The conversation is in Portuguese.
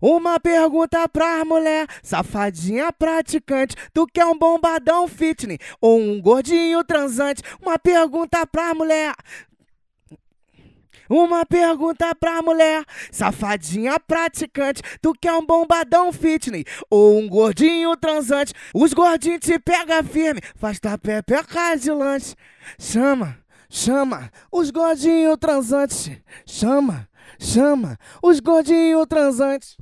Uma pergunta pra mulher, safadinha praticante. Tu quer é um bombadão fitness ou um gordinho transante? Uma pergunta pra mulher. Uma pergunta pra mulher, safadinha praticante. Tu quer é um bombadão fitness ou um gordinho transante? Os gordinhos te pega firme, faz tapé, peca de lanche. Chama, chama, os gordinhos transantes. Chama, chama, os gordinhos transantes.